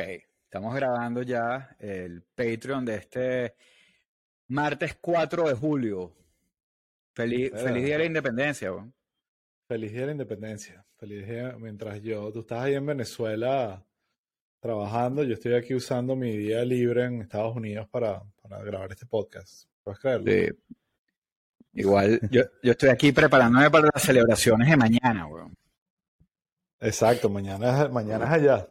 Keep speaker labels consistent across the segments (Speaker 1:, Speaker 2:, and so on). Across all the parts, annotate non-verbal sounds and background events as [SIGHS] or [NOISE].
Speaker 1: Ok, estamos grabando ya el Patreon de este martes 4 de julio. Feliz, feliz día de la independencia, weón.
Speaker 2: Feliz día de la independencia. Feliz día mientras yo, tú estás ahí en Venezuela trabajando, yo estoy aquí usando mi día libre en Estados Unidos para, para grabar este podcast. ¿Puedes creerlo?
Speaker 1: Sí. Igual, yo, yo estoy aquí preparándome para las celebraciones de mañana, weón.
Speaker 2: Exacto, mañana, mañana es allá.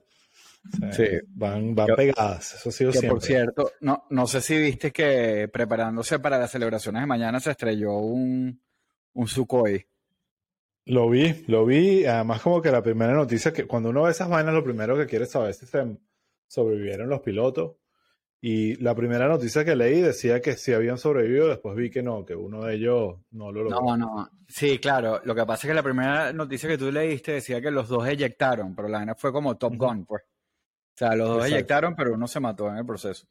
Speaker 1: Sí.
Speaker 2: Van, van pegadas, eso ha sido
Speaker 1: Que
Speaker 2: siempre.
Speaker 1: por cierto, no, no sé si viste que preparándose para las celebraciones de mañana se estrelló un, un Sukhoi.
Speaker 2: Lo vi, lo vi. Además, como que la primera noticia que cuando uno ve esas vainas, lo primero que quiere saber es si se sobrevivieron los pilotos. Y la primera noticia que leí decía que sí habían sobrevivido, después vi que no, que uno de ellos no lo logró.
Speaker 1: No, no. Sí, claro. Lo que pasa es que la primera noticia que tú leíste decía que los dos eyectaron, pero la vaina fue como Top. Gun, pues. O sea, los dos eyectaron, pero uno se mató en el proceso.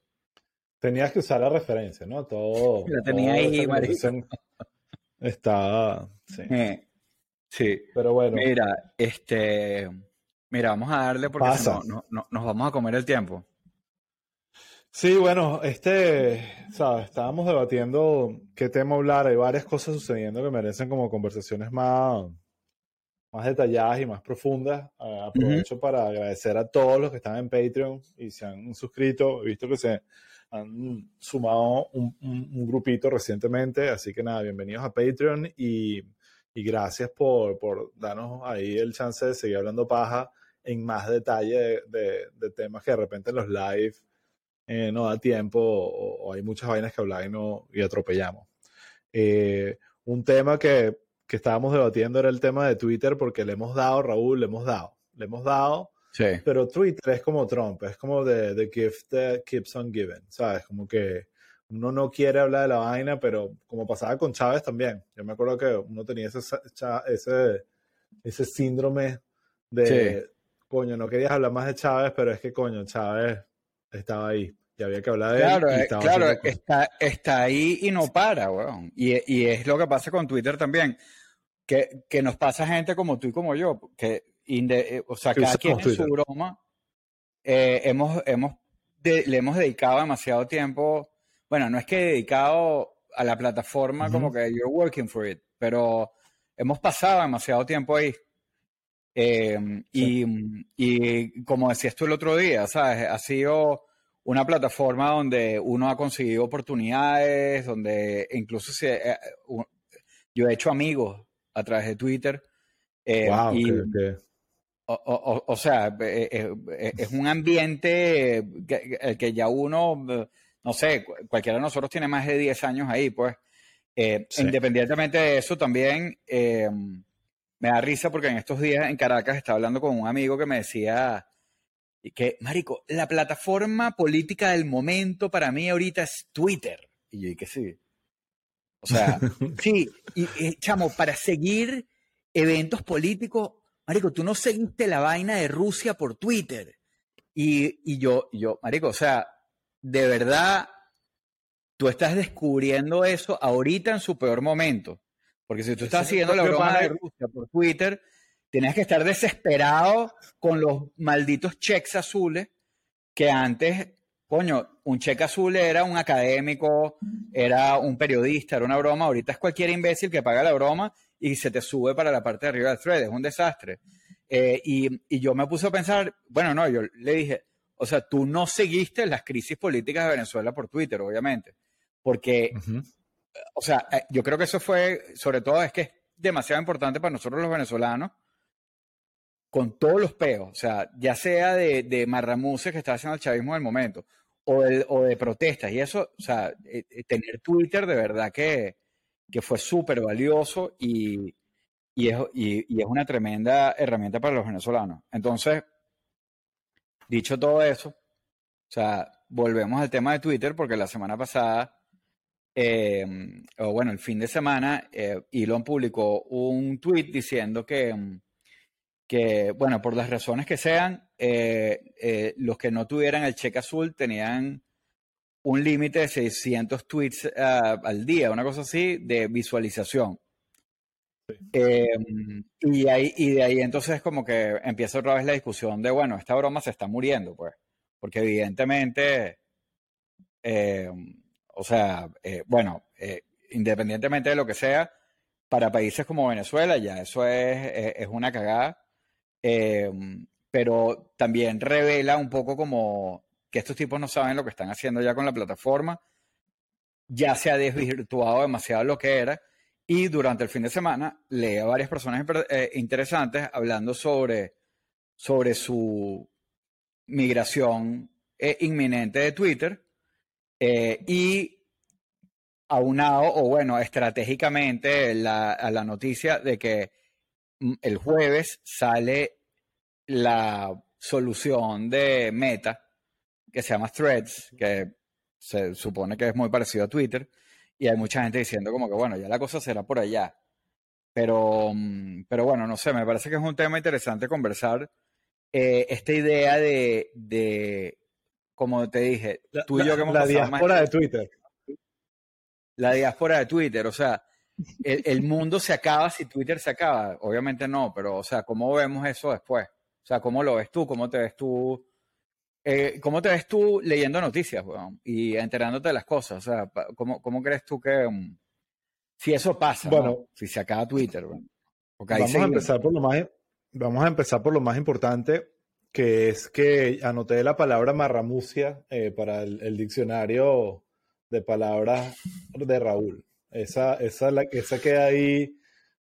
Speaker 2: Tenías que usar la referencia, ¿no? Todo. [LAUGHS]
Speaker 1: La tenía
Speaker 2: todo
Speaker 1: ahí, marico.
Speaker 2: Estaba. Sí.
Speaker 1: Eh, sí.
Speaker 2: Pero bueno,
Speaker 1: Mira, este. Mira, vamos a darle porque no, no- no- nos vamos a comer el tiempo.
Speaker 2: sí, bueno, este, ¿sabes? Estábamos debatiendo qué tema hablar. Hay varias cosas sucediendo que merecen como conversaciones más, más detalladas y más profundas. Aprovecho para agradecer a todos los que están en Patreon y se han suscrito. He visto que se han sumado un, un- un grupito recientemente. Así que nada, bienvenidos a Patreon y, y gracias por, por darnos ahí el chance de seguir hablando paja en más detalle de, de- de temas que de repente en los live eh, no da tiempo o, o hay muchas vainas que hablar y, no, y atropellamos. Eh, un tema que, que estábamos debatiendo era el tema de Twitter porque le hemos dado, Raúl, le hemos dado, le hemos dado,
Speaker 1: Sí.
Speaker 2: pero Twitter es como Trump, es como the, the gift that keeps on giving, ¿sabes? Como que uno no quiere hablar de la vaina, pero como pasaba con Chávez también. Yo me acuerdo que uno tenía ese, ese, ese síndrome de, coño, no querías hablar más de Chávez, pero es que, coño, Chávez estaba ahí y había que hablar de
Speaker 1: Claro,
Speaker 2: él.
Speaker 1: eh, claro,
Speaker 2: cosas.
Speaker 1: está, está ahí y no para, weón. Y, y es lo que pasa con Twitter también, que, que nos pasa gente como tú y como yo, que inde- eh, o sea, cada quien en su broma, eh, hemos, hemos de- le hemos dedicado demasiado tiempo, bueno, no es que dedicado a la plataforma
Speaker 2: Ujú.
Speaker 1: como que you're working for it, pero hemos pasado demasiado tiempo ahí. Eh, y, y como decías tú el otro día, ¿sabes? Ha sido una plataforma donde uno ha conseguido oportunidades, donde incluso se, eh, yo he hecho amigos a través de Twitter. eh,
Speaker 2: Wow,
Speaker 1: y, o, o- o- sea, eh, eh, es un ambiente que, el que ya uno, no sé, cu- cualquiera de nosotros tiene más de 10 años ahí, pues. Eh,
Speaker 2: Sí.
Speaker 1: Independientemente de eso, también eh, me da risa porque en estos días en Caracas estaba hablando con un amigo que me decía y que, Marico, la plataforma política del momento para mí ahorita es Twitter. Y yo dije, sí. O sea, [LAUGHS] sí, y, y, chamo, para seguir eventos políticos, Marico, tú no seguiste la vaina de Rusia por Twitter. Y, y yo, yo, Marico, o sea, de verdad, tú estás descubriendo eso ahorita en su peor momento. Porque si tú estás
Speaker 2: Ese
Speaker 1: siguiendo la broma de Rusia por Twitter, tenías que estar desesperado con los malditos cheques azules que antes, coño, un cheque azul era un académico, era un periodista, era una broma. Ahorita es cualquier imbécil que paga la broma y se te sube para la parte de arriba del thread. Es un desastre. Eh, y, y yo me puse a pensar, bueno, no, yo le dije, o sea, tú no seguiste las crisis políticas de Venezuela por Twitter, obviamente. Porque o sea, eh, yo creo que eso fue, sobre todo, es que es demasiado importante para nosotros los venezolanos, con todos los peos, o sea, ya sea de, de marramuces que está haciendo el chavismo en el momento, o, de protestas, y eso, o sea, eh, eh, tener Twitter de verdad que, que fue súper valioso y, y, es, y- es una tremenda herramienta para los venezolanos. Entonces, dicho todo eso, o sea, volvemos al tema de Twitter, porque la semana pasada eh, o bueno, el fin de semana, eh, Elon publicó un tweet diciendo que, mm, que, bueno, por las razones que sean, eh, eh, los que no tuvieran el cheque azul tenían un límite de 600 tweets ah, al día, una cosa así, de visualización. Eh, y, ahí, y de ahí entonces como que empieza otra vez la discusión de, bueno, esta broma se está muriendo, pues. porque evidentemente, eh, o sea, eh, bueno, independientemente de lo que sea, para países como Venezuela ya eso es, es una cagada, pero también revela un poco como que estos tipos no saben lo que están haciendo ya con la plataforma, ya se ha desvirtuado demasiado lo que era, y durante el fin de semana leí a varias personas interesantes hablando sobre, sobre su migración inminente de Twitter eh, y aunado, o bueno, estratégicamente a la noticia de que el jueves sale la solución de Meta, que se llama Threads, que se supone que es muy parecido a Twitter, y hay mucha gente diciendo como que, bueno, ya la cosa será por allá. Pero, mm, pero bueno, no sé, me parece que es un tema interesante conversar eh, esta idea de, de, como te dije, tú y yo que hemos
Speaker 2: La diáspora de Twitter.
Speaker 1: La diáspora de Twitter, o sea, el, mundo se acaba si Twitter se acaba. Obviamente no, pero, o sea, ¿cómo vemos eso después? O sea, ¿cómo lo ves tú? ¿Cómo te ves tú? Eh, ¿Cómo te ves tú leyendo noticias y enterándote de las cosas? O sea, ¿cómo, cómo crees tú que mm, si eso pasa, bueno, si se acaba Twitter?
Speaker 2: vamos a empezar por lo más, vamos a empezar por lo más importante que es que anoté la palabra marramucia eh, para el, diccionario de palabras de Raúl. Esa, esa, la, esa queda ahí.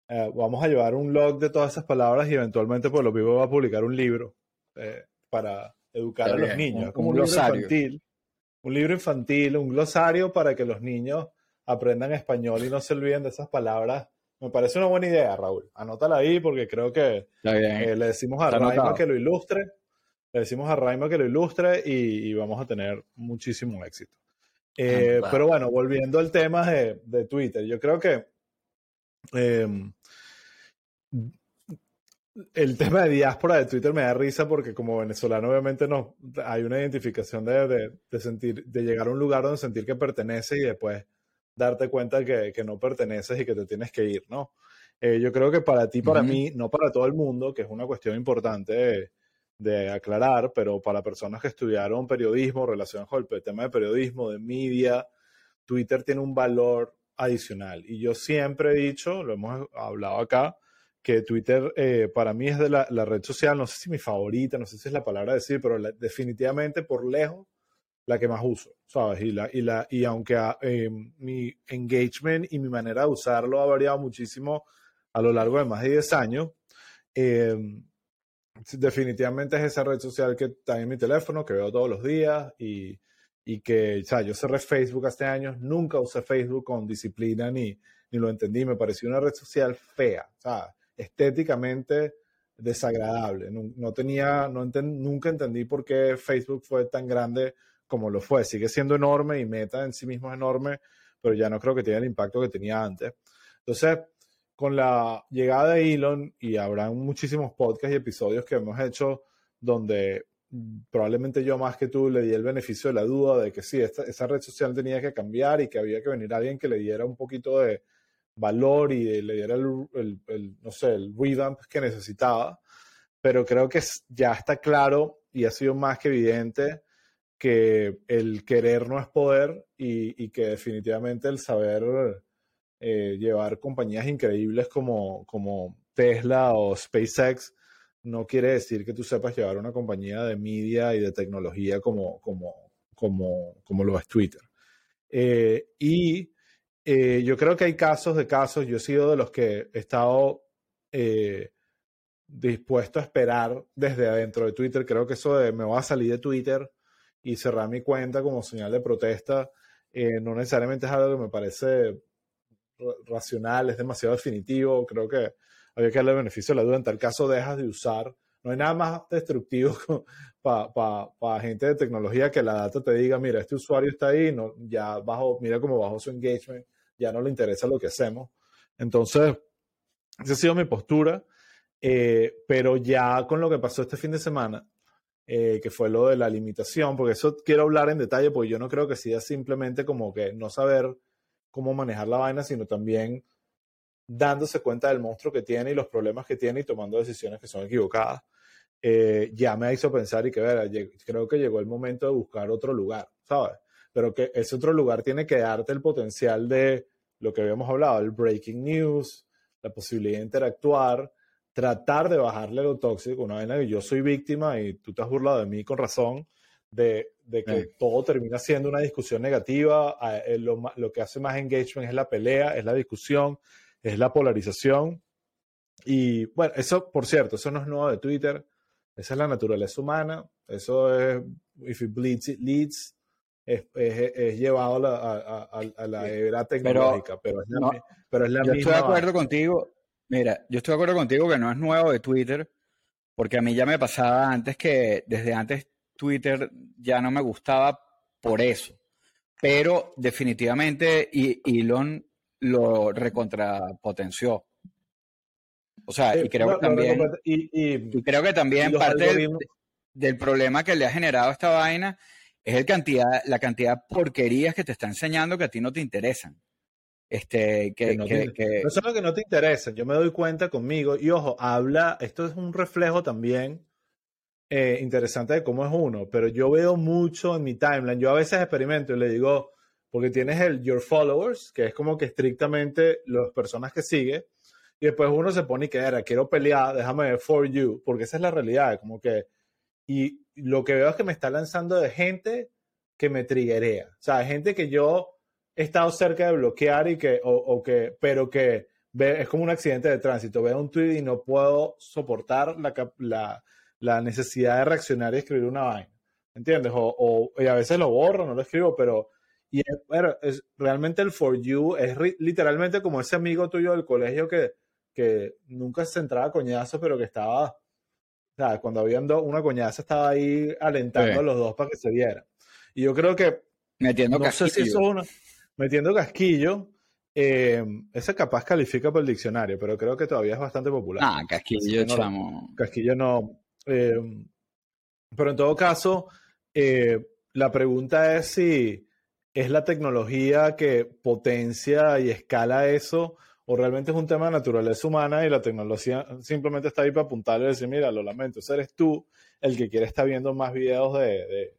Speaker 2: Eh, vamos a llevar un log de todas esas palabras y eventualmente por lo vivo va a publicar un libro eh, para educar a los niños. como un, libro infantil. Un libro infantil, un glosario para que los niños aprendan español y no se olviden de esas palabras. Me parece una buena idea, Raúl. Anótala ahí porque creo que le decimos a Raima que lo ilustre le decimos a Raima que lo ilustre y, vamos a tener muchísimo éxito. Eh, pero bueno, volviendo al tema de, Twitter, yo creo que em, el tema de diáspora de Twitter me da risa porque como venezolano obviamente no hay una identificación de, sentir, de llegar a un lugar donde sentir que perteneces y después darte cuenta que, que no perteneces y que te tienes que ir, ¿no? Eh, yo creo que para ti, para mí, no para todo el mundo, que es una cuestión importante de aclarar, pero para personas que estudiaron periodismo, relacionados con el tema de periodismo, de media, Twitter tiene un valor adicional. Y yo siempre he dicho, lo hemos hablado acá, que Twitter eh, para mí es de la, red social, no sé si mi favorita, no sé si es la palabra decir, pero definitivamente por lejos la que más uso, ¿sabes? Y, la, y, la, y aunque eh, mi engagement y mi manera de usarlo ha variado muchísimo a lo largo de más de 10 años, eh, definitivamente es esa red social que está en mi teléfono, que veo todos los días y, y que, o sea, yo cerré Facebook hace años, nunca usé Facebook con disciplina ni, ni lo entendí, me pareció una red social fea, o sea, estéticamente desagradable. No, tenía, no nunca entendí por qué Facebook fue tan grande como lo fue. Sigue siendo enorme y Meta en sí mismo es enorme, pero ya no creo que tenga el impacto que tenía antes. Entonces, con la llegada de Elon, y habrá muchísimos podcasts y episodios que hemos hecho donde probablemente yo más que tú le di el beneficio de la duda de que sí, esa red social tenía que cambiar y que había que venir alguien que le diera un poquito de valor y le diera el, no sé, el revamp que necesitaba. Pero creo que ya está claro y ha sido más que evidente que el querer no es poder y que definitivamente el saber eh, llevar compañías increíbles como, como Tesla o SpaceX no quiere decir que tú sepas llevar una compañía de media y de tecnología como, como, como, como lo es Twitter. Eh, y eh, yo creo que hay casos de casos, yo he sido de los que he estado dispuesto a esperar desde adentro de Twitter. Creo que eso de me voy a salir de Twitter y cerrar mi cuenta como señal de protesta, no necesariamente es algo que me parece racional, es demasiado definitivo. Creo que había que darle beneficio a la duda. En tal caso, dejas de usar. No hay nada más destructivo [LAUGHS] para gente de tecnología que la data te diga, mira, este usuario está ahí, no, ya bajo, mira cómo bajó su engagement, ya no le interesa lo que hacemos. Entonces, esa ha sido mi postura. Eh, pero ya con lo que pasó este fin de semana, eh, que fue lo de la limitación, porque eso quiero hablar en detalle, porque yo no creo que sea simplemente como que no saber cómo manejar la vaina, sino también dándose cuenta del monstruo que tiene y los problemas que tiene y tomando decisiones que son equivocadas. eh, ya me hizo pensar y que, ver, creo que llegó el momento de buscar otro lugar, ¿sabes? Pero que ese otro lugar tiene que darte el potencial de lo que habíamos hablado, el breaking news, la posibilidad de interactuar, tratar de bajarle lo tóxico, una vez que yo soy víctima y tú te has burlado de mí con razón, de, que todo termina siendo una discusión negativa, eh, lo, lo, que hace más engagement es la pelea, es la discusión, es la polarización. Y bueno, eso, por cierto, eso no es nuevo de Twitter, esa es la naturaleza humana, eso es, if it bleeds, it leads, es, es, llevado a la, era tecnológica, pero, es la, pero es la
Speaker 1: yo Estoy de acuerdo contigo, mira, yo estoy de acuerdo contigo que no es nuevo de Twitter, porque a mí ya me pasaba antes que desde antes Twitter ya no me gustaba por eso. Pero definitivamente Elon lo recontrapotenció. O sea, y creo que también, y, creo que también parte del, problema que le ha generado esta vaina es el cantidad, la cantidad de porquerías que te está enseñando que a ti no te interesan. Este, que,
Speaker 2: no, solo que no te interesan, yo me doy cuenta conmigo, y ojo, habla, esto es un reflejo también eh, interesante de cómo es uno, pero yo veo mucho en mi timeline, yo a veces experimento y le digo, porque tienes el Your Followers, que es como que estrictamente las personas que sigue, y después uno se pone y que era, quiero pelear, déjame ver For You, porque esa es la realidad, como que, y lo que veo es que me está lanzando de gente que me triggerea, o sea, gente que yo he estado cerca de bloquear y que, o, que, pero que ve, es como un accidente de tránsito, veo un tweet y no puedo soportar la, la la necesidad de reaccionar y escribir una vaina. ¿Entiendes? O, y a veces lo borro, no lo escribo, pero y es, realmente el for you es literalmente como ese amigo tuyo del colegio que, que nunca se entraba coñazo, pero que estaba, o sea, cuando había una coñaza estaba ahí alentando a los dos para que se dieran. Y yo creo que...
Speaker 1: Metiendo casquillo.
Speaker 2: metiendo casquillo. Eh, ese capaz califica por el diccionario, pero creo que todavía es bastante popular.
Speaker 1: Ah, casquillo, chamo.
Speaker 2: Casquillo no, eh, pero en todo caso, eh, la pregunta es si es la tecnología que potencia y escala eso o realmente es un tema de naturaleza humana y la tecnología simplemente está ahí para apuntarle y decir, mira, lo lamento, ese eres tú el que quiere estar viendo más videos de,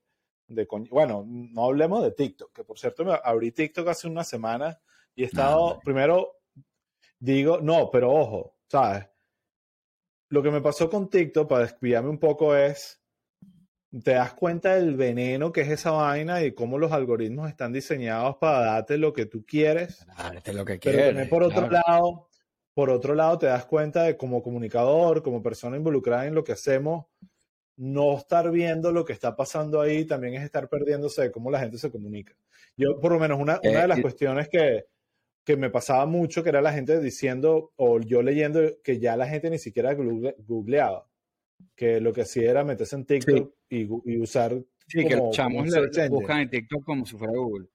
Speaker 2: de, bueno, no hablemos de TikTok, que por cierto me abrí TikTok hace una semana y he estado, primero digo, no, pero ojo, ¿sabes? Lo que me pasó con TikTok, para desviarme un poco, es, te das cuenta del veneno que es esa vaina y cómo los algoritmos están diseñados para darte lo que tú quieres.
Speaker 1: Darte lo que quieres.
Speaker 2: Pero por otro lado, por otro lado, te das cuenta de como comunicador, como persona involucrada en lo que hacemos, no estar viendo lo que está pasando ahí también es estar perdiéndose de cómo la gente se comunica. Yo, por lo menos, una, una de eh, las cuestiones que, que me pasaba mucho, que era la gente diciendo, o yo leyendo, que ya la gente ni siquiera googleaba, que lo que hacía era meterse en TikTok y, usar...
Speaker 1: Sí, que los chamos buscan en TikTok como si fuera Google.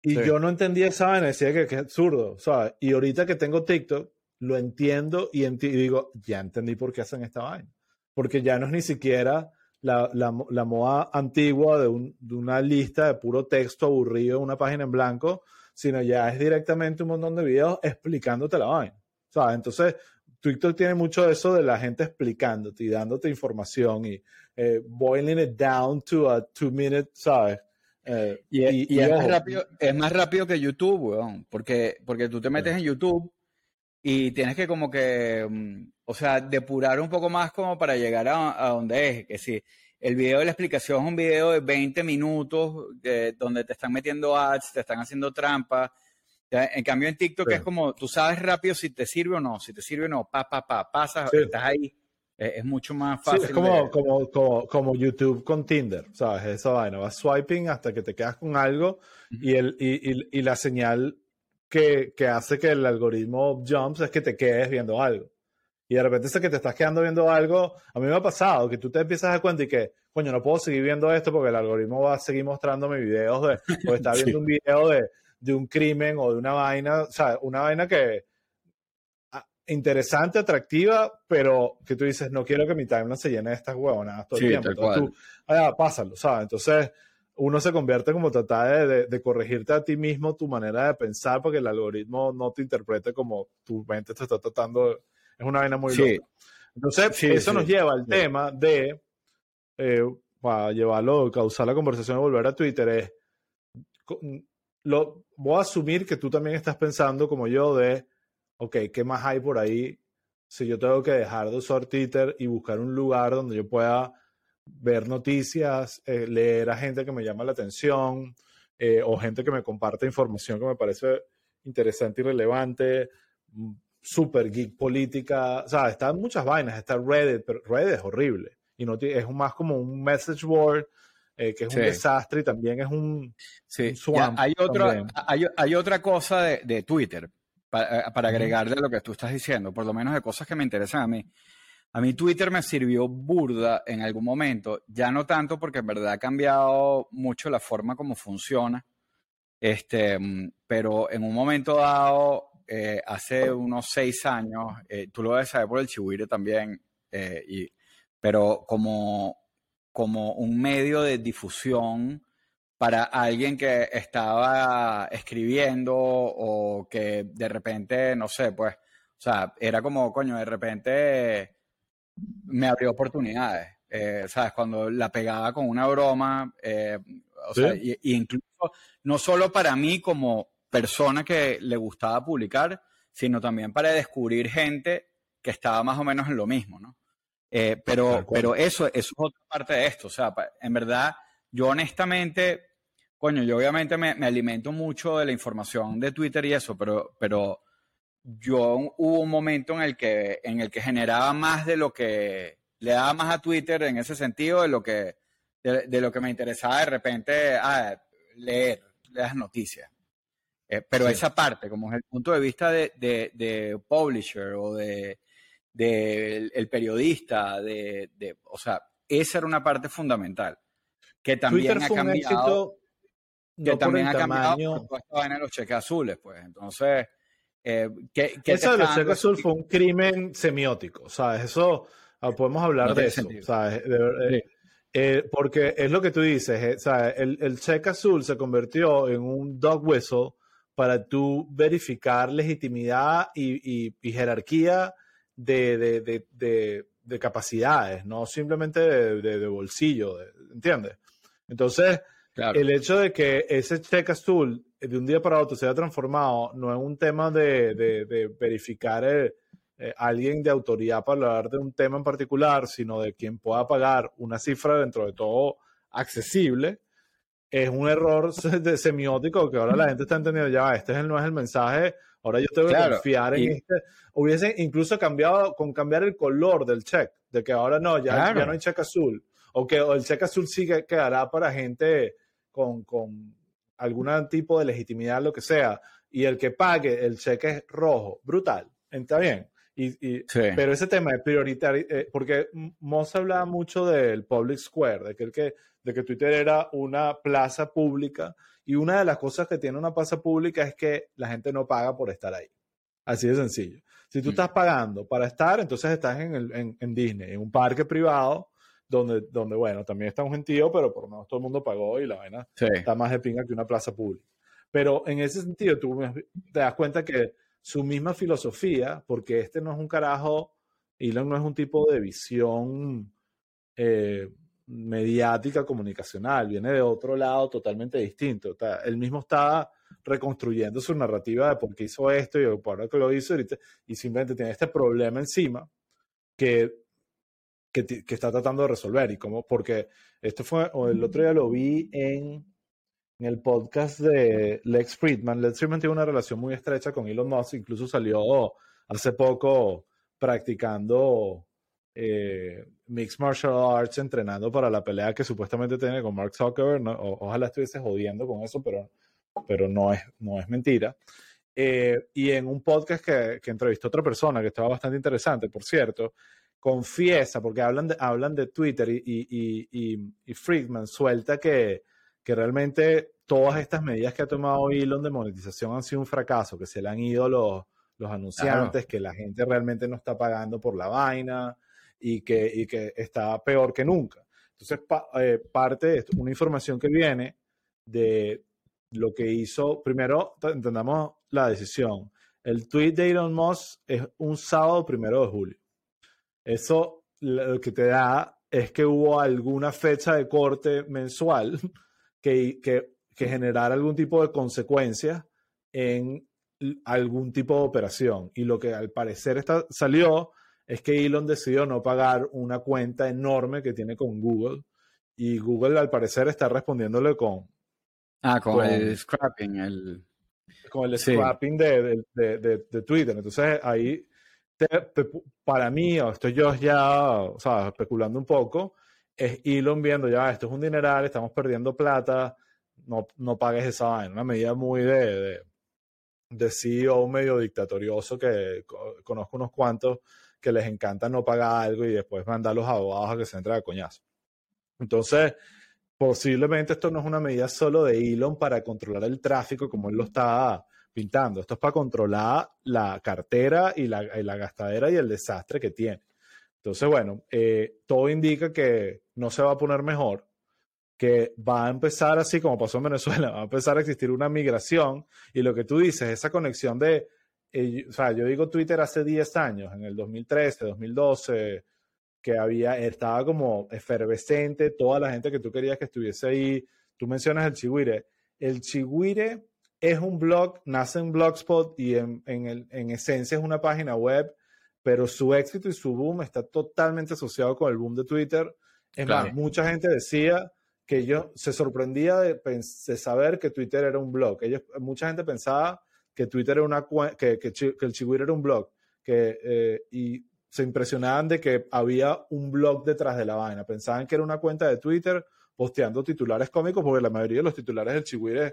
Speaker 2: Y yo no entendía esa vaina, decía que, que, es absurdo, ¿sabes? Y ahorita que tengo TikTok, lo entiendo y, digo, ya entendí por qué hacen esta vaina. Porque ya no es ni siquiera la, la, la moda antigua de, un, de, una lista de puro texto aburrido, una página en blanco, sino ya es directamente un montón de videos explicándote la vaina. ¿sabes? Entonces, TikTok tiene mucho de eso de la gente explicándote y dándote información y eh, boiling it down to a two minute, ¿sabes?
Speaker 1: Eh, y, es, más rápido, es, más rápido, que YouTube, weón, porque, porque tú te metes en YouTube y tienes que como que, mm, o sea, depurar un poco más como para llegar a, a donde es, que si el video de la explicación es un video de 20 minutos donde te están metiendo ads, te están haciendo trampa. En cambio en TikTok es como, tú sabes rápido si te sirve o no, si te sirve o no, pa, pa, pa, pasas, estás ahí. Es, mucho más fácil.
Speaker 2: es como, como, como, YouTube con Tinder, ¿sabes? Esa vaina, vas swiping hasta que te quedas con algo y, el, y, y, la señal que, que hace que el algoritmo jumps es que te quedes viendo algo y de repente sé que te estás quedando viendo algo, a mí me ha pasado que tú te empiezas a dar cuenta y que, coño, no puedo seguir viendo esto porque el algoritmo va a seguir mostrándome videos de, [LAUGHS] o está viendo un video de, de, un crimen o de una vaina, o sea, una vaina que interesante, atractiva, pero que tú dices, no quiero que mi timeline se llene de estas huevonadas todo el tiempo. Entonces tú, ah, pásalo, ¿sabes? Entonces uno se convierte como tratar de, de, corregirte a ti mismo tu manera de pensar porque el algoritmo no te interprete como tu mente te está tratando es una vaina muy loca. Entonces, eso nos lleva al tema de, eh, para llevarlo, causar la conversación y volver a Twitter, es, lo, voy a asumir que tú también estás pensando como yo de, ok, ¿qué más hay por ahí si yo tengo que dejar de usar Twitter y buscar un lugar donde yo pueda ver noticias, eh, leer a gente que me llama la atención eh, o gente que me comparte información que me parece interesante y relevante, mm, super geek política, o sea, están muchas vainas, está Reddit, pero Reddit es horrible y no es más como un message board eh, que es un desastre y también es un,
Speaker 1: sí. hay, otro, hay, hay, otra cosa de, de Twitter para, para agregarle a lo que tú estás diciendo, por lo menos de cosas que me interesan a mí. A mí Twitter me sirvió burda en algún momento, ya no tanto porque en verdad ha cambiado mucho la forma como funciona, este, pero en un momento dado, eh, hace unos seis años, eh, tú lo debes saber por el Chihuire también, y, pero como como un medio de difusión para alguien que estaba escribiendo o que de repente, no sé, pues, o sea, era como, coño, de repente me abrió oportunidades. Eh, ¿Sabes? Cuando la pegaba con una broma, eh, o sea, y, incluso no solo para mí como persona que le gustaba publicar, sino también para descubrir gente que estaba más o menos en lo mismo, ¿no? Eh, pero, pero eso, eso, es otra parte de esto. O sea, en verdad, yo honestamente, coño, yo obviamente me, me, alimento mucho de la información de Twitter y eso, pero, pero yo hubo un momento en el que, en el que generaba más de lo que le daba más a Twitter en ese sentido de lo que, de, lo que me interesaba de repente ah, leer las noticias. Eh, pero esa parte, como es el punto de vista de, de, de publisher o de, del el periodista, de, de, o sea, esa era una parte fundamental. Que también ha cambiado. que también ha cambiado en los cheques azules, pues. Entonces, eh, ¿qué,
Speaker 2: eso de los cheques azules fue un crimen semiótico, ¿sabes? Eso ah, podemos hablar de eso, ¿sabes? Eh, eh, porque es lo que tú dices, ¿sabes? El, el cheque azul se convirtió en un dog whistle para tú verificar legitimidad y, y, y jerarquía de, de, de, de capacidades, no simplemente de, bolsillo, ¿entiendes? Entonces, el hecho de que ese cheque azul de un día para otro se haya transformado no es un tema de, verificar eh, eh, alguien de autoridad para hablar de un tema en particular, sino de quien pueda pagar una cifra dentro de todo accesible, es un error [LAUGHS] de semiótico que ahora la gente está entendiendo, ya, este no es el mensaje Ahora yo tengo que confiar en este. Hubiese incluso cambiado con cambiar el color del check, de que ahora no, ya, ya no hay check azul. O que el check azul sí que quedará para gente con, con algún tipo de legitimidad, lo que sea. Y el que pague el cheque es rojo. Brutal. Está bien. Y, Pero ese tema es prioritario, eh, porque Moss hablaba mucho del public square, de que, el que, de que Twitter era una plaza pública y una de las cosas que tiene una plaza pública es que la gente no paga por estar ahí. Así de sencillo. Si tú mm. estás pagando para estar, entonces estás en, el, en, Disney, en un parque privado, donde, donde, bueno, también está un gentío, pero por lo menos todo el mundo pagó y la vaina está más de pinga que una plaza pública. Pero en ese sentido, tú te das cuenta que su misma filosofía, porque este no es un carajo, Elon no es un tipo de visión eh, mediática comunicacional, viene de otro lado totalmente distinto. él mismo está reconstruyendo su narrativa de por qué hizo esto y por qué lo hizo y simplemente tiene este problema encima que, que, está tratando de resolver. Y como, porque esto fue, o el otro día lo vi en, en el podcast de Lex Friedman. Lex Friedman tiene una relación muy estrecha con Elon Musk, incluso salió hace poco practicando eh, Mixed Martial Arts entrenando para la pelea que supuestamente tiene con Mark Zuckerberg. ojalá estuviese jodiendo con eso, pero, pero no, es, no es mentira. Eh, y en un podcast que, entrevistó otra persona que estaba bastante interesante, por cierto, confiesa, porque hablan de, hablan de Twitter y, y, y, y Friedman suelta que, que realmente todas estas medidas que ha tomado Elon de monetización han sido un fracaso, que se le han ido los, los anunciantes, que la gente realmente no está pagando por la vaina, y que, y que está peor que nunca. Entonces, eh, parte de esto, una información que viene de lo que hizo, primero entendamos la decisión. El tweet de Elon Musk es un sábado primero de julio. Eso lo que te da es que hubo alguna fecha de corte mensual [LAUGHS] que, que, que generara algún tipo de consecuencia en algún tipo de operación. Y lo que al parecer está, salió es que Elon decidió no pagar una cuenta enorme que tiene con Google. Y Google al parecer está respondiéndole con...
Speaker 1: Ah, con, el scrapping, el...
Speaker 2: Con el scrapping de, de, de, Twitter. Entonces ahí, para mí, o estoy yo ya, o sea, especulando un poco, es Elon viendo ya, esto es un dineral, estamos perdiendo plata, no, no pagues esa vaina. Una medida muy de, de CEO medio dictatorioso que conozco unos cuantos que les encanta no pagar algo y después mandar a los abogados a que se entren a coñazo. Entonces, posiblemente esto no es una medida solo de Elon para controlar el tráfico como él lo está pintando. Esto es para controlar la cartera y la, y la gastadera y el desastre que tiene. Entonces, bueno, eh, todo indica que no se va a poner mejor que va a empezar así como pasó en Venezuela, [LAUGHS] va a empezar a existir una migración y lo que tú dices, esa conexión de, eh, o sea, yo digo Twitter hace 10 años, en el 2013, 2012, que había, estaba como efervescente, toda la gente que tú querías que estuviese ahí, tú mencionas el Chihuire, el Chihuire es un blog, nace en Blogspot y en, en, esencia es una página web, pero su éxito y su boom está totalmente asociado con el boom de Twitter. Es más, mucha gente decía que yo se sorprendía de, saber que Twitter era un blog. Ellos, mucha gente pensaba que Twitter era una que, que, el Chihuahua era un blog, que, eh, y se impresionaban de que había un blog detrás de la vaina. Pensaban que era una cuenta de Twitter posteando titulares cómicos, porque la mayoría de los titulares del Chihuahua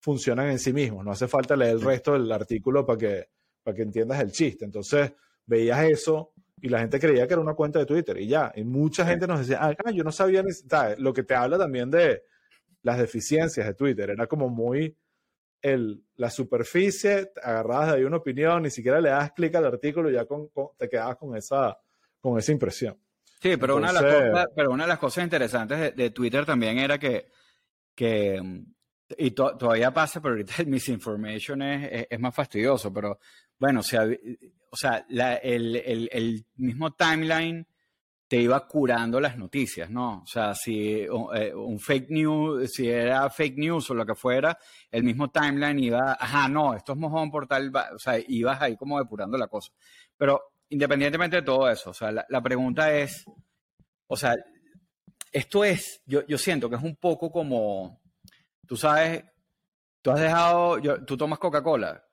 Speaker 2: funcionan en sí mismos. No hace falta leer el resto del artículo para que, para que entiendas el chiste. Entonces, veías eso y la gente creía que era una cuenta de Twitter y ya. Y mucha gente nos decía, ah, yo no sabía ni, lo que te habla también de las deficiencias de Twitter. Era como muy el, la superficie, agarrabas de ahí una opinión, ni siquiera le das clic al artículo y ya con, te quedabas con esa, con esa impresión.
Speaker 1: Sí, pero, una, de las cosas, pero una de las cosas interesantes de, Twitter también era que, que y todavía pasa, pero ahorita [LAUGHS] el misinformation es, es, más fastidioso, pero bueno, o sea, o sea el, mismo timeline te iba curando las noticias, ¿no? O sea, si eh, un fake news, si era fake news o lo que fuera, el mismo timeline iba, ajá, no, esto es mojón por tal, o sea, ibas ahí como depurando la cosa. Pero independientemente de todo eso, o sea, la, pregunta es, o sea, esto es, yo, yo siento que es un poco como, tú sabes, tú has dejado, tú tomas Coca-Cola,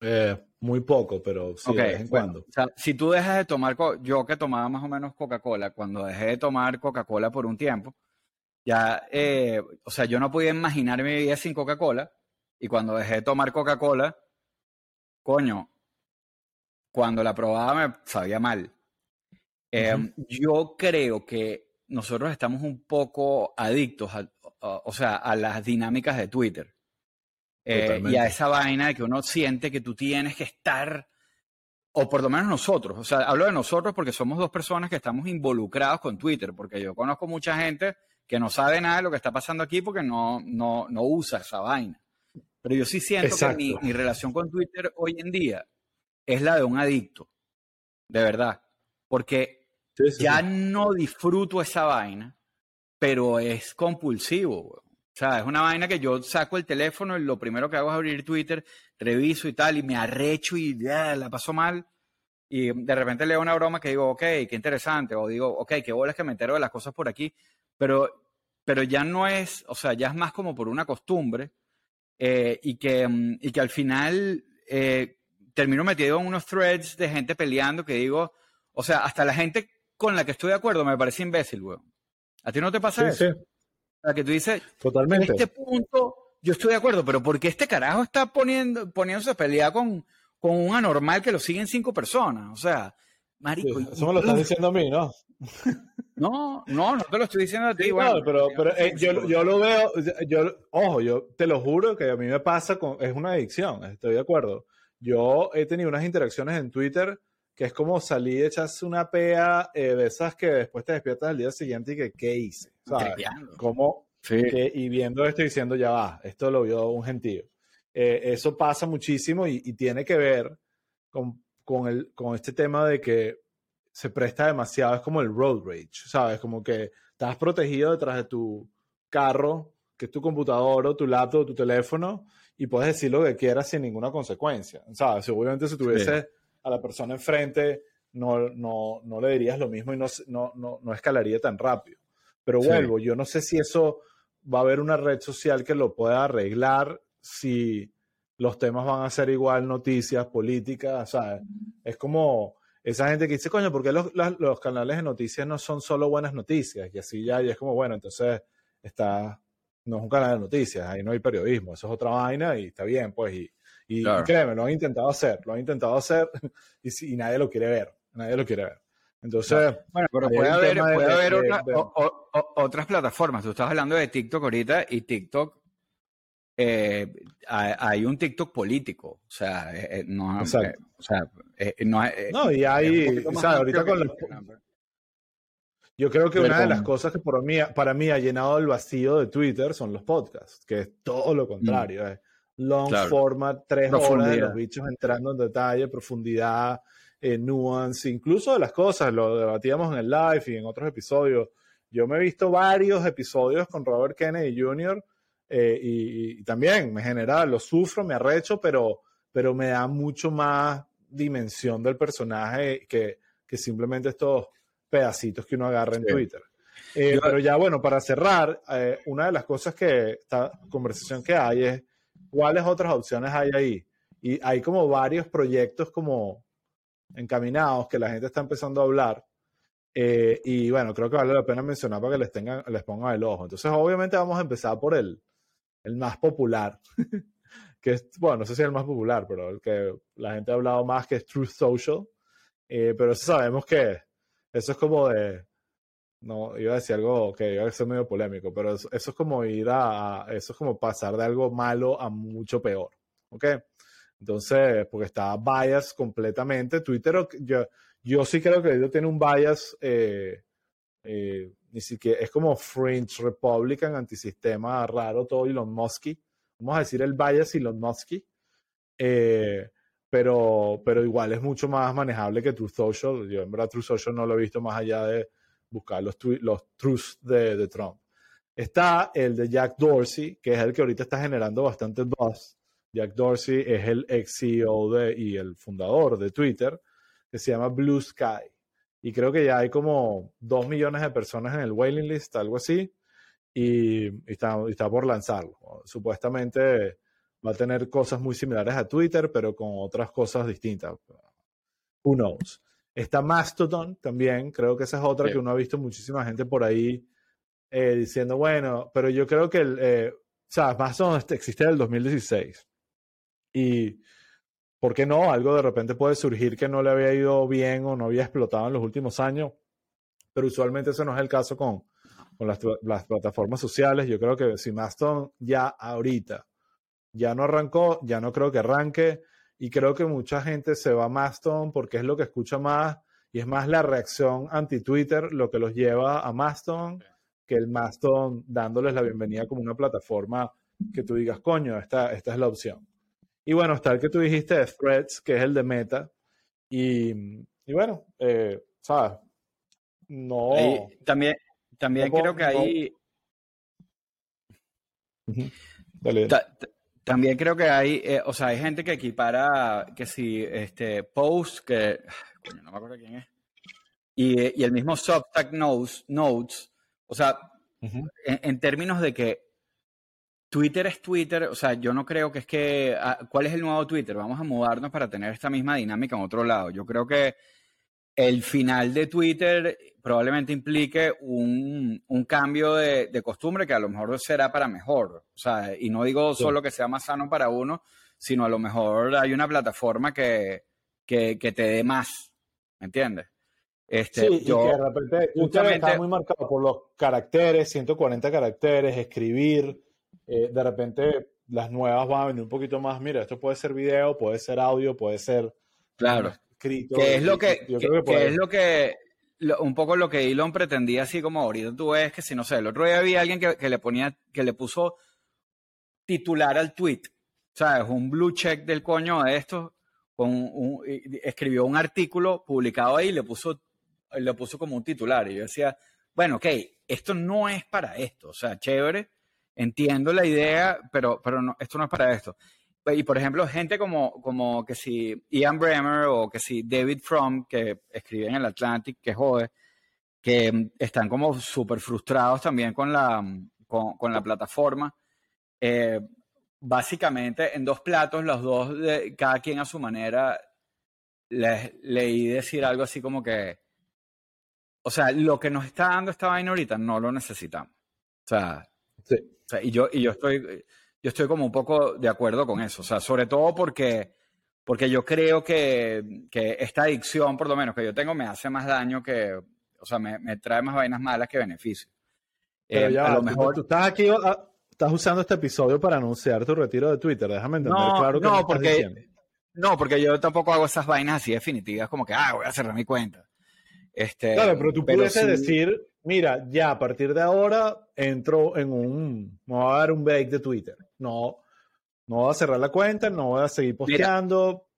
Speaker 2: eh, muy poco, pero sí, de vez en cuando.
Speaker 1: O sea, si tú dejas de tomar, yo que tomaba más o menos Coca-Cola, cuando dejé de tomar Coca-Cola por un tiempo, ya, eh, o sea, yo no podía imaginar mi vida sin Coca-Cola, y cuando dejé de tomar Coca-Cola, coño, cuando la probaba me sabía mal. Em, yo creo que nosotros estamos un poco adictos, o sea, a las dinámicas de Twitter. Eh, y a esa vaina de que uno siente que tú tienes que estar, o por lo menos nosotros, o sea, hablo de nosotros porque somos dos personas que estamos involucrados con Twitter, porque yo conozco mucha gente que no sabe nada de lo que está pasando aquí porque no, no, no usa esa vaina. Pero yo sí siento que mi, mi, relación con Twitter hoy en día es la de un adicto, de verdad, porque ya no disfruto esa vaina, pero es compulsivo. Sea, es una vaina que yo saco el teléfono y lo primero que hago es abrir Twitter, reviso y tal, y me arrecho y ya, la paso mal. Y de repente leo una broma que digo, ok, qué interesante, o digo, ok, qué bolas que me entero de las cosas por aquí, pero, pero ya no es, o sea, ya es más como por una costumbre eh, y, que, mm, y que al final eh, termino metido en unos threads de gente peleando que digo, o sea, hasta la gente con la que estoy de acuerdo me parece imbécil, weón. ¿A ti no te pasa eso? Sí sea, que tú dices,
Speaker 2: Totalmente.
Speaker 1: en este punto yo estoy de acuerdo, pero ¿por qué este carajo está poniendo, poniéndose a pelear con, con un anormal que lo siguen cinco personas? O sea, marico.
Speaker 2: eso me lo estás diciendo a mí, ¿no? [LAUGHS]
Speaker 1: No, no, no te lo estoy diciendo a ti. bueno,
Speaker 2: pero, pero eh, yo, yo, lo veo, yo, ojo, yo te lo juro que a mí me pasa con, es una adicción, estoy de acuerdo. Yo he tenido unas interacciones en Twitter que es como salir y echarse una pea eh, de esas que después te despiertas al día siguiente y que, ¿qué hice? Como, y viendo esto y diciendo, ya va, esto lo vio un gentío. Eh, eso pasa muchísimo y, tiene que ver con, con, el, con este tema de que se presta demasiado, es como el road rage, ¿sabes? Como que estás protegido detrás de tu carro, que es tu computador o tu laptop o tu teléfono, y puedes decir lo que quieras sin ninguna consecuencia, ¿sabes? Seguramente si tuviese a la persona enfrente, no, no, no, le dirías lo mismo y no, no, no, escalaría tan rápido. Pero vuelvo, yo no sé si eso va a haber una red social que lo pueda arreglar si los temas van a ser igual noticias, políticas, ¿sabes? Es como esa gente que dice, coño, ¿por qué los, los, canales de noticias no son solo buenas noticias? Y así ya, y es como, bueno, entonces está, no es un canal de noticias, ahí no hay periodismo, eso es otra vaina y está bien, pues, y, y, créeme, lo han intentado hacer, lo han intentado hacer [LAUGHS] y, y nadie lo quiere ver, nadie lo quiere ver. Entonces,
Speaker 1: bueno, pero puede haber, puede haber otras plataformas. Tú estás hablando de TikTok ahorita y TikTok eh, hay un TikTok político, o sea, eh, eh, no, o sea, no,
Speaker 2: no, y hay, o sea, ahorita con los, yo creo que una de las cosas que para mí, para mí ha llenado el vacío de Twitter son los podcasts, que es todo lo contrario, mm. Long format, tres horas de los bichos entrando en detalle, profundidad, nuance, incluso de las cosas, lo debatíamos en el live y en otros episodios. Yo me he visto varios episodios con Robert Kennedy Jr., eh, y, también me genera, lo sufro, me arrecho, pero, pero me da mucho más dimensión del personaje que, que simplemente estos pedacitos que uno agarra en Twitter. Eh, pero ya bueno, para cerrar, eh, una de las cosas que esta conversación que hay es cuáles otras opciones hay ahí. Y hay como varios proyectos como encaminados que la gente está empezando a hablar. y bueno, creo que vale la pena mencionar para que les, tengan, les pongan el ojo. Entonces, obviamente vamos a empezar por el, el más popular, [LAUGHS] que es, bueno, no sé si es el más popular, pero el que la gente ha hablado más, que es Truth Social. Eh, pero sabemos que eso es como de, no, iba a decir algo que iba a ser medio polémico, pero eso, es como ir a, eso es como pasar de algo malo a mucho peor, ¿ok? Entonces, porque está bias completamente. Twitter, yo, yo sí creo que ellos tiene un bias eh, eh, ni siquiera, es como French Republican, antisistema raro, todo Elon Musk. Vamos a decir el bias Elon Musk. Eh, pero, pero igual es mucho más manejable que True Social. Yo en verdad True Social no lo he visto más allá de buscar los, los truths de, de Trump. Está el de Jack Dorsey, que es el que ahorita está generando bastante buzz. Jack Dorsey es el ex CEO y el fundador de Twitter, que se llama Blue Sky y creo que ya hay como dos millones de personas en el waiting list, algo así, y, está, está, por lanzarlo. Supuestamente va a tener cosas muy similares a Twitter, pero con otras cosas distintas. Who knows? Está Mastodon también, creo que esa es otra que uno ha visto muchísima gente por ahí eh, diciendo, bueno, pero yo creo que el, eh, o sea, Mastodon existe en el 2016 y ¿por qué no? Algo de repente puede surgir que no le había ido bien o no había explotado en los últimos años, pero usualmente eso no es el caso con, con las, las, plataformas sociales. Yo creo que si Mastodon ya ahorita ya no arrancó, ya no creo que arranque y creo que mucha gente se va a Mastodon porque es lo que escucha más y es más la reacción anti-Twitter lo que los lleva a Mastodon que el Mastodon dándoles la bienvenida como una plataforma que tú digas, coño, esta, esta es la opción. Y bueno, está el que tú dijiste de Threads, que es el de Meta. Y, y bueno, eh, ¿sabes? No.
Speaker 1: también también creo que ahí. También creo que hay, eh, o sea, hay gente que equipara que si este post, que [SIGHS] no me acuerdo quién es, y, y el mismo Substack Notes, notes o sea, en, términos de que Twitter es Twitter, o sea, yo no creo que es que, ah, ¿cuál es el nuevo Twitter? Vamos a mudarnos para tener esta misma dinámica en otro lado. Yo creo que el final de Twitter probablemente implique un, cambio de, costumbre que a lo mejor será para mejor. O sea, y no digo solo que sea más sano para uno, sino a lo mejor hay una plataforma que, que, te dé más. ¿Me entiendes?
Speaker 2: Este, sí, yo, y que de repente Twitter está muy marcado por los caracteres, 140 caracteres, escribir eh, de repente las nuevas van a venir un poquito más, mira, esto puede ser video, puede ser audio, puede ser
Speaker 1: claro. escrito. Que es lo que, es lo que un poco lo que Elon pretendía así como ahorita tú ves que si no sé, el otro día había alguien que, le ponía, que le puso titular al tweet, ¿sabes? Un blue check del coño de esto, con escribió un artículo publicado ahí y le puso lo puso como un titular y yo decía, bueno, ok, esto no es para esto, o sea, chévere, entiendo la idea, pero, pero no, esto no es para esto. Y por ejemplo, gente como, como que si Ian Bremer o que si David Fromm, que escribe en el Atlantic, que jode, que están como súper frustrados también con la, con, la plataforma. Eh, básicamente, en dos platos, los dos, de, cada quien a su manera, les leí decir algo así como que, o sea, lo que nos está dando esta vaina ahorita no lo necesitamos. O sea, y yo, y yo estoy, yo estoy como un poco de acuerdo con eso. O sea, sobre todo porque, porque yo creo que, que esta adicción, por lo menos que yo tengo, me hace más daño que, o sea, me, me trae más vainas malas que beneficios.
Speaker 2: Pero eh, ya, a lo mejor... tú estás aquí, ah, estás usando este episodio para anunciar tu retiro de Twitter. Déjame entender
Speaker 1: no,
Speaker 2: claro que
Speaker 1: no, porque, no, porque yo tampoco hago esas vainas así definitivas, como que, ah, voy a cerrar mi cuenta. Este,
Speaker 2: claro, pero tú puedes decir, mira, ya a partir de ahora entro en un, me voy a dar un break de Twitter. No, no voy a cerrar la cuenta, no voy a seguir posteando.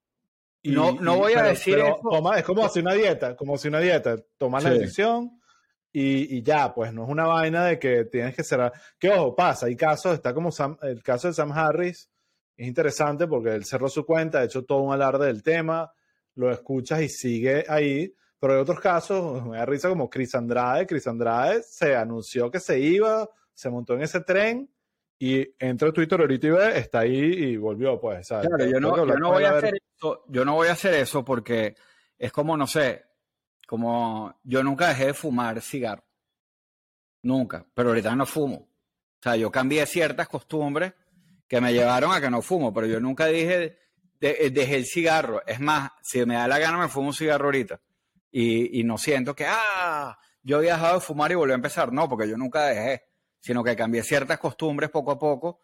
Speaker 1: y, no, no voy a decir
Speaker 2: eso. es como hacer una dieta, como hacer una dieta. Toma la decisión y, y, ya, pues no es una vaina de que tienes que cerrar. Que ojo, pasa, hay casos, está como el caso de Sam Harris, es interesante porque él cerró su cuenta, ha hecho todo un alarde del tema, lo escuchas y sigue ahí. Pero hay otros casos, [LAUGHS] me da risa como Chris Andrade. Chris Andrade se anunció que se iba, se montó en ese tren y entra a Twitter ahorita y ve, está ahí y volvió, pues.
Speaker 1: Claro, yo no, yo no voy a hacer eso, yo no voy a hacer eso porque es como, no sé, como yo nunca dejé de fumar cigarro. Nunca, pero ahorita no fumo. O sea, yo cambié ciertas costumbres que me llevaron a que no fumo, pero yo nunca dije, de, dejé el cigarro. Es más, si me da la gana me fumo un cigarro ahorita. Y, y no siento que, ah, yo había dejado de fumar y volví a empezar. No, porque yo nunca dejé, sino que cambié ciertas costumbres poco a poco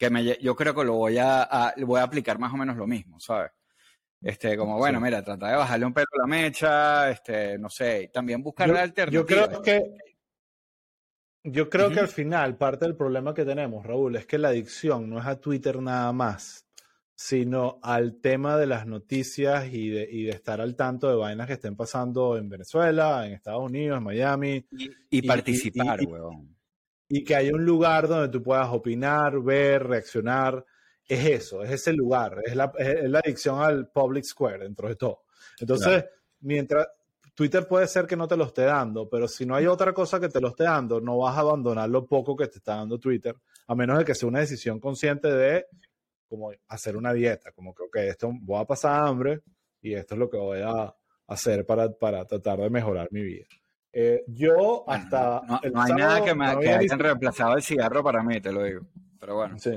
Speaker 1: que me, yo creo que lo voy a, voy a aplicar más o menos lo mismo, ¿sabes? Este, como bueno, mira, trata de bajarle un pelo a la mecha, este, no sé, también buscar la alternativa.
Speaker 2: Yo creo que yo creo que al final parte del problema que tenemos, Raúl, es que la adicción no es a Twitter nada más, sino al tema de las noticias y de, y de estar al tanto de vainas que estén pasando en Venezuela, en Estados Unidos, en Miami.
Speaker 1: Y, participar, huevón.
Speaker 2: Y que haya un lugar donde tú puedas opinar, ver, reaccionar es eso, es ese lugar, es la, es la adicción al public square dentro de todo. Entonces, mientras Twitter puede ser que no te lo esté dando, pero si no hay otra cosa que te lo esté dando, no vas a abandonar lo poco que te está dando Twitter, a menos de que sea una decisión consciente de como hacer una dieta, como que, ok, esto voy a pasar hambre y esto es lo que voy a hacer para, para tratar de mejorar mi vida. Eh, yo hasta...
Speaker 1: No, hay nada que me haya reemplazado el cigarro para mí, te lo digo. Pero bueno.
Speaker 2: Sí.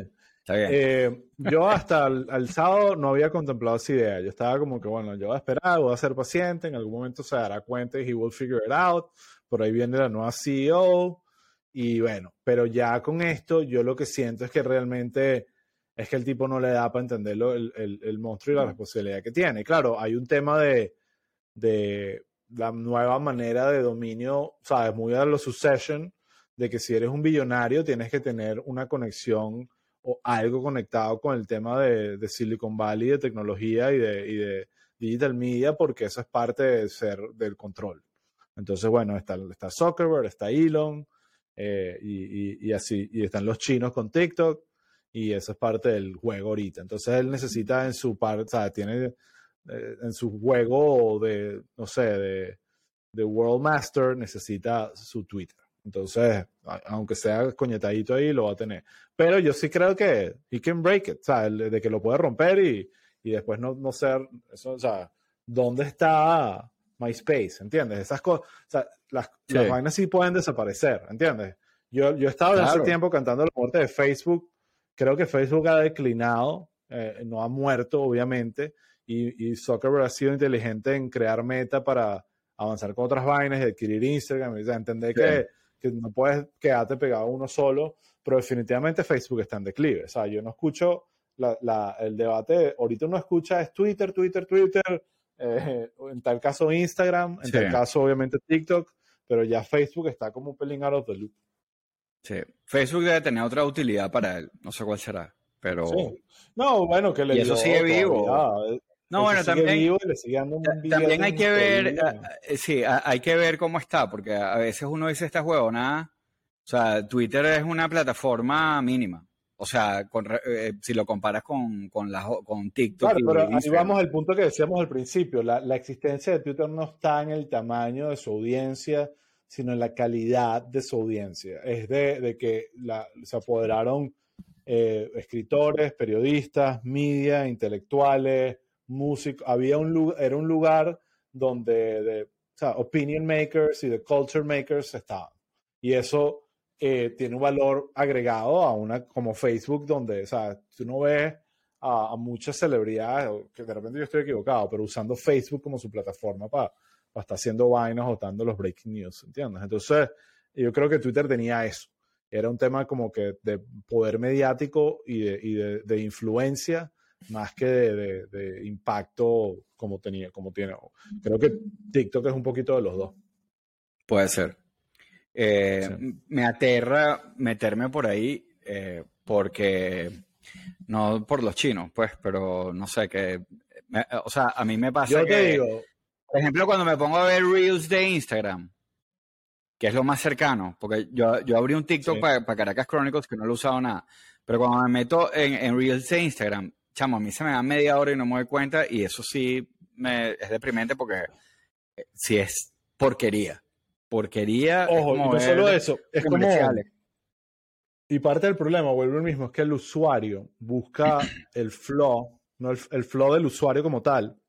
Speaker 2: Eh, yo hasta el, sábado no había contemplado esa idea. Yo estaba como que, bueno, yo voy a esperar, voy a ser paciente, en algún momento se dará cuenta y he will figure it out. Por ahí viene la nueva CEO. Y bueno, pero ya con esto, yo lo que siento es que realmente es que el tipo no le da para entenderlo el, el, monstruo y la responsabilidad que tiene. Claro, hay un tema de, de la nueva manera de dominio, sabes, muy a lo succession, de que si eres un billonario tienes que tener una conexión o algo conectado con el tema de, de Silicon Valley, de tecnología y de, y de, digital media, porque eso es parte de ser del control. Entonces, bueno, está, está Zuckerberg, está Elon, eh, y, y, así, y están los chinos con TikTok, y eso es parte del juego ahorita. Entonces, él necesita en su parte, o sea, tiene eh, en su juego de, no sé, de, de World Master, necesita su Twitter. Entonces, aunque sea coñetadito ahí, lo va a tener. Pero yo sí creo que he can break it, o sea, de que lo puede romper y, y después no, no ser, eso, o sea, ¿dónde está MySpace? ¿Entiendes? Esas cosas, o sea, las, las, vainas sí pueden desaparecer, ¿entiendes? Yo, yo estado en ese tiempo cantando la muerte de Facebook. Creo que Facebook ha declinado, eh, no ha muerto, obviamente, y, y Zuckerberg ha sido inteligente en crear meta para avanzar con otras vainas y adquirir Instagram, entender que que no puedes quedarte pegado a uno solo, pero definitivamente Facebook está en declive. O sea, yo no escucho la, el debate, ahorita uno escucha es Twitter, Twitter, Twitter, eh, [LAUGHS] en tal caso Instagram, en tal caso obviamente TikTok, pero ya Facebook está como un pelín out of the loop.
Speaker 1: Sí, Facebook debe tener otra utilidad para él, no sé cuál será, pero...
Speaker 2: No, bueno, que le
Speaker 1: y eso sigue vivo. No, bueno, también, también hay que ver, sí, hay que ver cómo está, porque a veces uno dice esta nada o sea, Twitter es una plataforma mínima. O sea, eh, si lo comparas con, con, con TikTok.
Speaker 2: Claro, pero ahí vamos al punto que decíamos al principio. La, la, existencia de Twitter no está en el tamaño de su audiencia, sino en la calidad de su audiencia. Es de, de que se apoderaron eh, escritores, periodistas, media, intelectuales, músicos. Había un lugar, era un lugar donde de, o sea, opinion makers y de culture makers estaban. Y eso eh, tiene un valor agregado a una como Facebook, donde, o sea, tú no ves a, muchas celebridades, que de repente yo estoy equivocado, pero usando Facebook como su plataforma para, estar haciendo vainas o dando los breaking news, ¿entiendes? Entonces, yo creo que Twitter tenía eso. Era un tema como que de poder mediático y de, y de, influencia más que de, de, impacto como tenía, como tiene. Creo que TikTok es un poquito de los dos.
Speaker 1: Puede ser. Eh, me aterra meterme por ahí eh, porque, no por los chinos, pues, pero no sé, que, o sea, a mí me pasa
Speaker 2: Yo
Speaker 1: que,
Speaker 2: te digo.
Speaker 1: Por ejemplo, cuando me pongo a ver Reels de Instagram, que es lo más cercano, porque yo, yo abrí un TikTok para Caracas Chronicles que no lo he usado nada, pero cuando me meto en, en, Reels de Instagram, chamo, a mí se me da media hora y no me doy cuenta y eso sí me, es deprimente porque eh, si es porquería porquería.
Speaker 2: Ojo, no solo eso, es como. Y parte del problema, vuelve el mismo, es que el usuario busca [CLEARS THROAT] el flow, no el, flow del usuario como tal,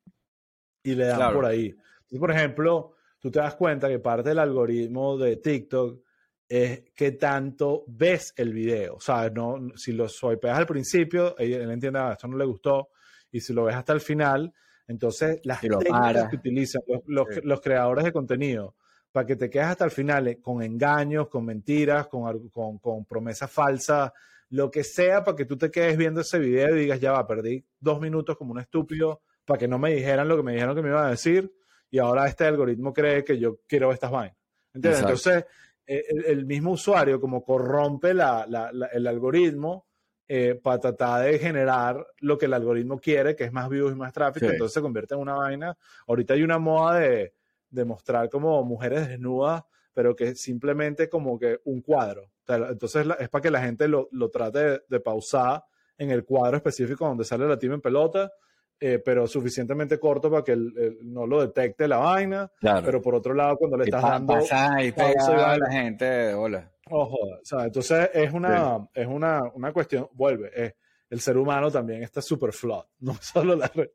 Speaker 2: y le dan por ahí. Entonces, por ejemplo, tú te das cuenta que parte del algoritmo de TikTok es que tanto ves el video. O sea, no, si lo swipeas al principio, él, entiende, ah, esto no le gustó, y si lo ves hasta el final, entonces las técnicas que utilizan los creadores de contenido para que te quedes hasta el final eh, con engaños, con mentiras, con, con, promesas falsas, lo que sea, para que tú te quedes viendo ese video y digas, ya va, perdí dos minutos como un estúpido para que no me dijeran lo que me dijeron que me iban a decir y ahora este algoritmo cree que yo quiero estas vainas. ¿Entiendes? Entonces, eh, el, mismo usuario como corrompe el algoritmo eh, para tratar de generar lo que el algoritmo quiere, que es más views y más tráfico, entonces se convierte en una vaina. Ahorita hay una moda de demostrar como mujeres desnudas, pero que simplemente como que un cuadro. entonces es para que la gente lo, lo trate de, pausar en el cuadro específico donde sale la team en pelota, eh, pero suficientemente corto para que no lo detecte la vaina. Pero por otro lado, cuando le estás dando.
Speaker 1: y a la gente, hola.
Speaker 2: Ojo, o sea, entonces es una, es una, una cuestión, vuelve, el ser humano también está súper flawed, [LAUGHS] no solo las redes,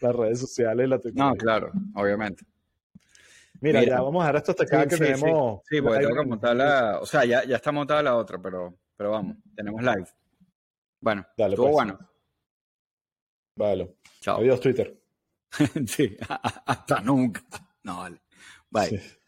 Speaker 2: las redes sociales y la tecnología.
Speaker 1: No, claro, obviamente.
Speaker 2: Mira, ya vamos a dejar esto hasta acá que tenemos.
Speaker 1: Sí, porque tengo que montar la. O sea, ya, ya está montada la otra, pero, pero vamos, tenemos live. Bueno, Dale, estuvo pues. bueno.
Speaker 2: Vale. Chao. Adiós, Twitter. [LAUGHS]
Speaker 1: sí, [LAUGHS] hasta nunca. No, vale. Bye.